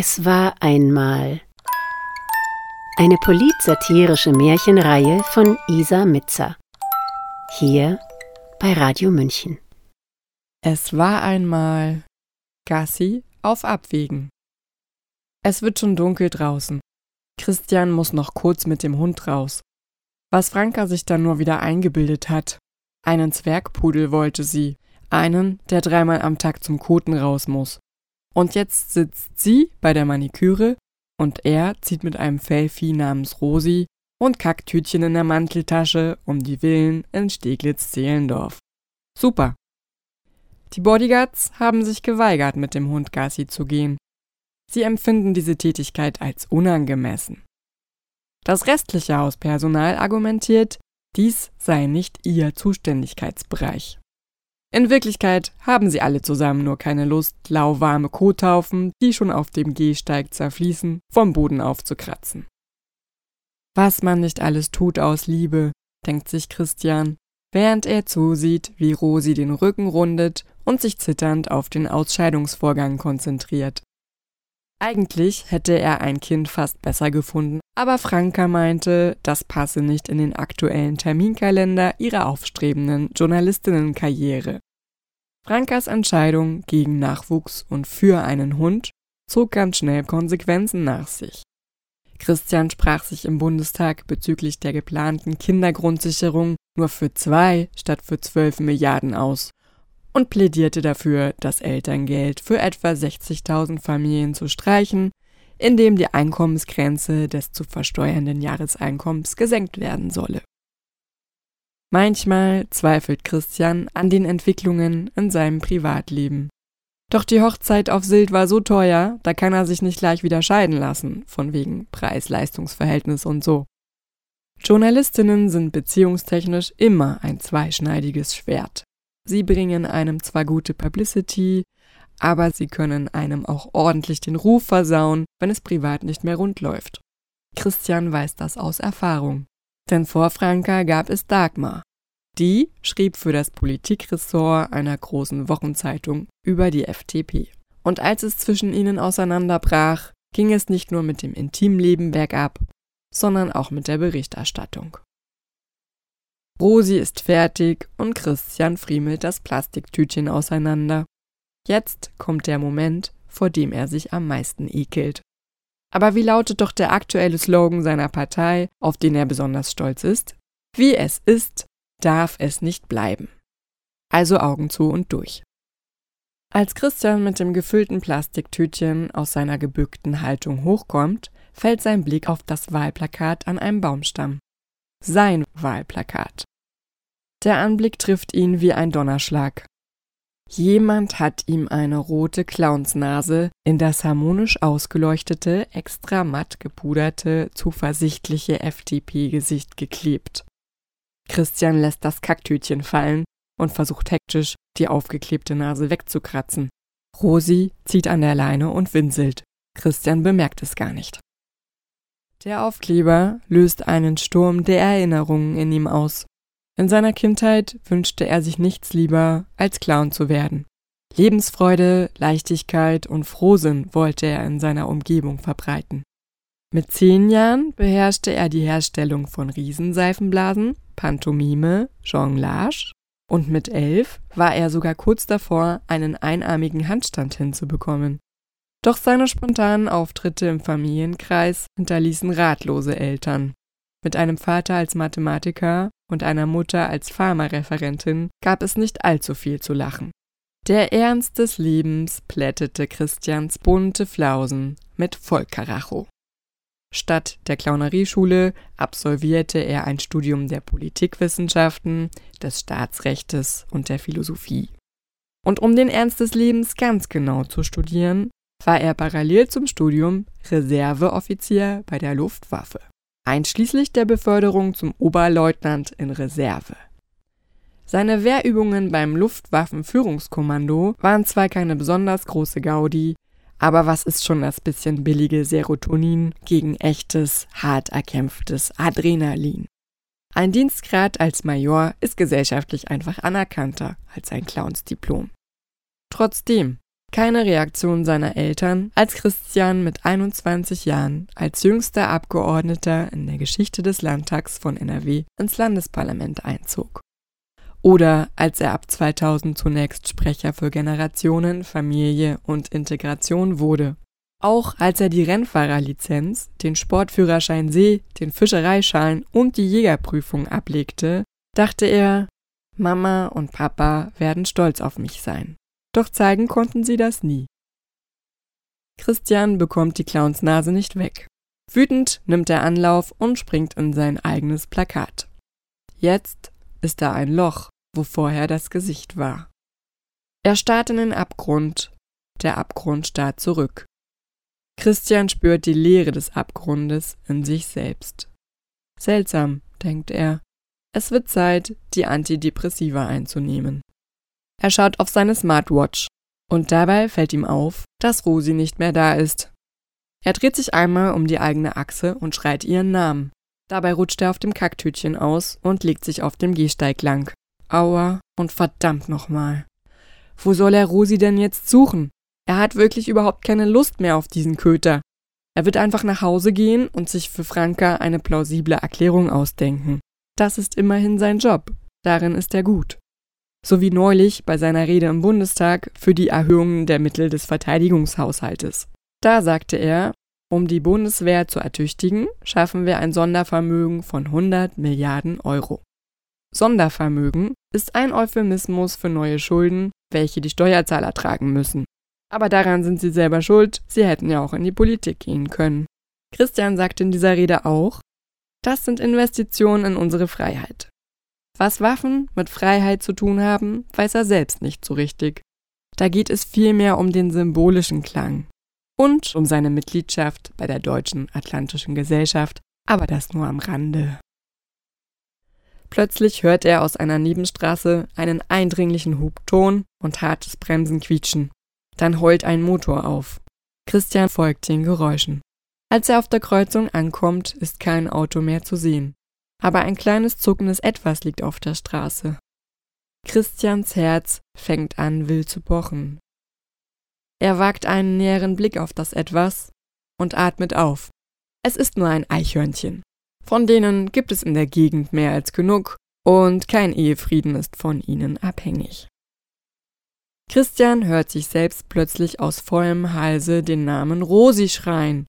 Es war einmal eine politsatirische Märchenreihe von Isa Mitzer. Hier bei Radio München. Es war einmal Gassi auf Abwägen. Es wird schon dunkel draußen. Christian muss noch kurz mit dem Hund raus. Was Franka sich dann nur wieder eingebildet hat. Einen Zwergpudel wollte sie, einen, der dreimal am Tag zum Koten raus muss. Und jetzt sitzt sie bei der Maniküre und er zieht mit einem Fellvieh namens Rosi und Kacktütchen in der Manteltasche um die Villen in Steglitz-Zehlendorf. Super. Die Bodyguards haben sich geweigert, mit dem Hund Gassi zu gehen. Sie empfinden diese Tätigkeit als unangemessen. Das restliche Hauspersonal argumentiert, dies sei nicht ihr Zuständigkeitsbereich. In Wirklichkeit haben sie alle zusammen nur keine Lust, lauwarme Kothaufen, die schon auf dem Gehsteig zerfließen, vom Boden aufzukratzen. Was man nicht alles tut aus Liebe, denkt sich Christian, während er zusieht, wie Rosi den Rücken rundet und sich zitternd auf den Ausscheidungsvorgang konzentriert. Eigentlich hätte er ein Kind fast besser gefunden, aber Franka meinte, das passe nicht in den aktuellen Terminkalender ihrer aufstrebenden Journalistinnenkarriere. Frankas Entscheidung gegen Nachwuchs und für einen Hund zog ganz schnell Konsequenzen nach sich. Christian sprach sich im Bundestag bezüglich der geplanten Kindergrundsicherung nur für zwei statt für zwölf Milliarden aus und plädierte dafür, das Elterngeld für etwa 60.000 Familien zu streichen, indem die Einkommensgrenze des zu versteuernden Jahreseinkommens gesenkt werden solle. Manchmal zweifelt Christian an den Entwicklungen in seinem Privatleben. Doch die Hochzeit auf Sylt war so teuer, da kann er sich nicht gleich wieder scheiden lassen, von wegen Preis-Leistungs-Verhältnis und so. Journalistinnen sind beziehungstechnisch immer ein zweischneidiges Schwert. Sie bringen einem zwar gute Publicity, aber sie können einem auch ordentlich den Ruf versauen, wenn es privat nicht mehr rund läuft. Christian weiß das aus Erfahrung. Denn vor Franka gab es Dagmar. Die schrieb für das Politikressort einer großen Wochenzeitung über die FDP. Und als es zwischen ihnen auseinanderbrach, ging es nicht nur mit dem Intimleben bergab, sondern auch mit der Berichterstattung. Rosi ist fertig und Christian friemelt das Plastiktütchen auseinander. Jetzt kommt der Moment, vor dem er sich am meisten ekelt. Aber wie lautet doch der aktuelle Slogan seiner Partei, auf den er besonders stolz ist? Wie es ist, darf es nicht bleiben. Also Augen zu und durch. Als Christian mit dem gefüllten Plastiktütchen aus seiner gebückten Haltung hochkommt, fällt sein Blick auf das Wahlplakat an einem Baumstamm. Sein Wahlplakat. Der Anblick trifft ihn wie ein Donnerschlag. Jemand hat ihm eine rote Clownsnase in das harmonisch ausgeleuchtete, extra matt gepuderte, zuversichtliche FDP-Gesicht geklebt. Christian lässt das Kacktütchen fallen und versucht hektisch, die aufgeklebte Nase wegzukratzen. Rosi zieht an der Leine und winselt. Christian bemerkt es gar nicht. Der Aufkleber löst einen Sturm der Erinnerungen in ihm aus. In seiner Kindheit wünschte er sich nichts lieber, als Clown zu werden. Lebensfreude, Leichtigkeit und Frohsinn wollte er in seiner Umgebung verbreiten. Mit zehn Jahren beherrschte er die Herstellung von Riesenseifenblasen, Pantomime, Jonglage und mit elf war er sogar kurz davor, einen einarmigen Handstand hinzubekommen. Doch seine spontanen Auftritte im Familienkreis hinterließen ratlose Eltern. Mit einem Vater als Mathematiker und einer Mutter als Pharmareferentin gab es nicht allzu viel zu lachen. Der Ernst des Lebens plättete Christians bunte Flausen mit Vollkaracho. Statt der Clownerieschule absolvierte er ein Studium der Politikwissenschaften, des Staatsrechtes und der Philosophie. Und um den Ernst des Lebens ganz genau zu studieren, war er parallel zum Studium Reserveoffizier bei der Luftwaffe einschließlich der Beförderung zum Oberleutnant in Reserve. Seine Wehrübungen beim Luftwaffenführungskommando waren zwar keine besonders große Gaudi, aber was ist schon das bisschen billige Serotonin gegen echtes, hart erkämpftes Adrenalin? Ein Dienstgrad als Major ist gesellschaftlich einfach anerkannter als ein Clownsdiplom. Trotzdem, Keine Reaktion seiner Eltern, als Christian mit 21 Jahren als jüngster Abgeordneter in der Geschichte des Landtags von NRW ins Landesparlament einzog. Oder als er ab 2000 zunächst Sprecher für Generationen, Familie und Integration wurde. Auch als er die Rennfahrerlizenz, den Sportführerschein See, den Fischereischein und die Jägerprüfung ablegte, dachte er, Mama und Papa werden stolz auf mich sein. Doch zeigen konnten sie das nie. Christian bekommt die Clownsnase nicht weg. Wütend nimmt er Anlauf und springt in sein eigenes Plakat. Jetzt ist da ein Loch, wo vorher das Gesicht war. Er starrt in den Abgrund, der Abgrund starrt zurück. Christian spürt die Leere des Abgrundes in sich selbst. Seltsam, denkt er. Es wird Zeit, die Antidepressiva einzunehmen. Er schaut auf seine Smartwatch und dabei fällt ihm auf, dass Rosi nicht mehr da ist. Er dreht sich einmal um die eigene Achse und schreit ihren Namen. Dabei rutscht er auf dem Kacktütchen aus und legt sich auf dem Gehsteig lang. Aua und verdammt nochmal. Wo soll er Rosi denn jetzt suchen? Er hat wirklich überhaupt keine Lust mehr auf diesen Köter. Er wird einfach nach Hause gehen und sich für Franka eine plausible Erklärung ausdenken. Das ist immerhin sein Job. Darin ist er gut. So wie neulich bei seiner Rede im Bundestag für die Erhöhungen der Mittel des Verteidigungshaushaltes. Da sagte er, um die Bundeswehr zu ertüchtigen, schaffen wir ein Sondervermögen von 100 Milliarden Euro. Sondervermögen ist ein Euphemismus für neue Schulden, welche die Steuerzahler tragen müssen. Aber daran sind sie selber schuld, sie hätten ja auch in die Politik gehen können. Christian sagte in dieser Rede auch, das sind Investitionen in unsere Freiheit. Was Waffen mit Freiheit zu tun haben, weiß er selbst nicht so richtig. Da geht es vielmehr um den symbolischen Klang und um seine Mitgliedschaft bei der Deutschen Atlantischen Gesellschaft, aber das nur am Rande. Plötzlich hört er aus einer Nebenstraße einen eindringlichen Hubton und hartes Bremsen quietschen. Dann heult ein Motor auf. Christian folgt den Geräuschen. Als er auf der Kreuzung ankommt, ist kein Auto mehr zu sehen. Aber ein kleines zuckendes Etwas liegt auf der Straße. Christians Herz fängt an, wild zu pochen. Er wagt einen näheren Blick auf das Etwas und atmet auf. Es ist nur ein Eichhörnchen. Von denen gibt es in der Gegend mehr als genug, und kein Ehefrieden ist von ihnen abhängig. Christian hört sich selbst plötzlich aus vollem Halse den Namen Rosi schreien.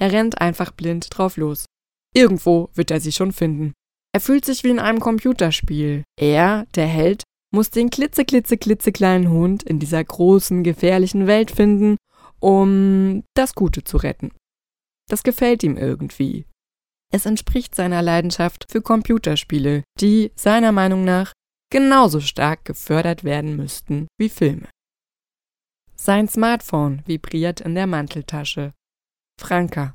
Er rennt einfach blind drauf los. Irgendwo wird er sie schon finden. Er fühlt sich wie in einem Computerspiel. Er, der Held, muss den klitzeklitzeklitzekleinen Hund in dieser großen, gefährlichen Welt finden, um das Gute zu retten. Das gefällt ihm irgendwie. Es entspricht seiner Leidenschaft für Computerspiele, die, seiner Meinung nach, genauso stark gefördert werden müssten wie Filme. Sein Smartphone vibriert in der Manteltasche. Franka.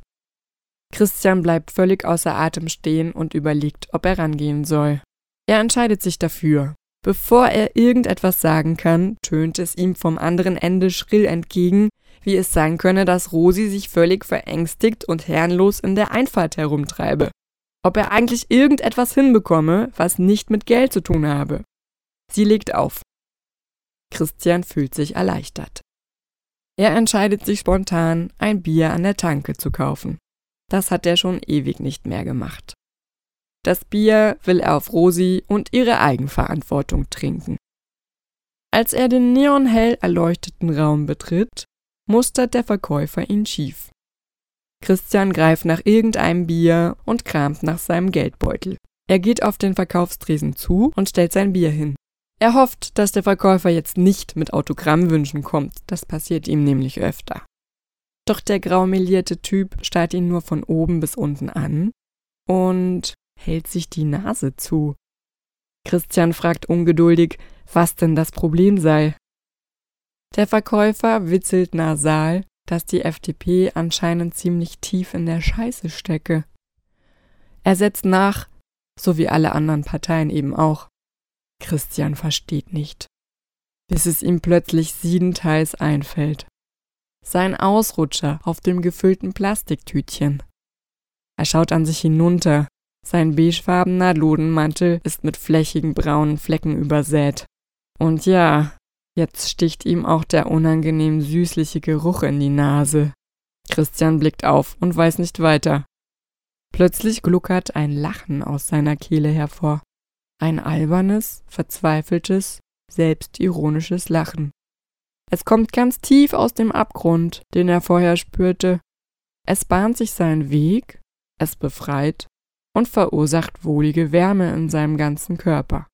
Christian bleibt völlig außer Atem stehen und überlegt, ob er rangehen soll. Er entscheidet sich dafür. Bevor er irgendetwas sagen kann, tönt es ihm vom anderen Ende schrill entgegen, wie es sein könne, dass Rosi sich völlig verängstigt und herrenlos in der Einfahrt herumtreibe. Ob er eigentlich irgendetwas hinbekomme, was nicht mit Geld zu tun habe. Sie legt auf. Christian fühlt sich erleichtert. Er entscheidet sich spontan, ein Bier an der Tanke zu kaufen. Das hat er schon ewig nicht mehr gemacht. Das Bier will er auf Rosi und ihre Eigenverantwortung trinken. Als er den neonhell erleuchteten Raum betritt, mustert der Verkäufer ihn schief. Christian greift nach irgendeinem Bier und kramt nach seinem Geldbeutel. Er geht auf den Verkaufstresen zu und stellt sein Bier hin. Er hofft, dass der Verkäufer jetzt nicht mit Autogrammwünschen kommt, das passiert ihm nämlich öfter. Doch der graumelierte Typ starrt ihn nur von oben bis unten an und hält sich die Nase zu. Christian fragt ungeduldig, was denn das Problem sei. Der Verkäufer witzelt nasal, dass die FDP anscheinend ziemlich tief in der Scheiße stecke. Er setzt nach, so wie alle anderen Parteien eben auch. Christian versteht nicht, bis es ihm plötzlich siedendheiß einfällt. Sein Ausrutscher auf dem gefüllten Plastiktütchen. Er schaut an sich hinunter. Sein beigefarbener Lodenmantel ist mit flächigen braunen Flecken übersät. Und ja, Jetzt sticht ihm auch der unangenehm süßliche Geruch in die Nase. Christian blickt auf und weiß nicht weiter. Plötzlich gluckert ein Lachen aus seiner Kehle hervor. Ein albernes, verzweifeltes, selbstironisches Lachen. Es kommt ganz tief aus dem Abgrund, den er vorher spürte. Es bahnt sich seinen Weg, es befreit und verursacht wohlige Wärme in seinem ganzen Körper.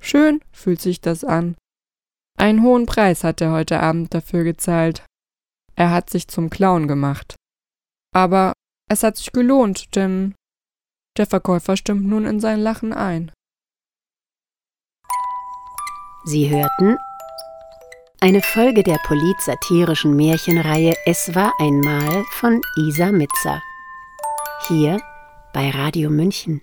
Schön fühlt sich das an. Einen hohen Preis hat er heute Abend dafür gezahlt. Er hat sich zum Clown gemacht. Aber es hat sich gelohnt, denn der Verkäufer stimmt nun in sein Lachen ein. Sie hörten eine Folge der polit-satirischen Märchenreihe Es war einmal von Isa Mitzer. Hier bei Radio München.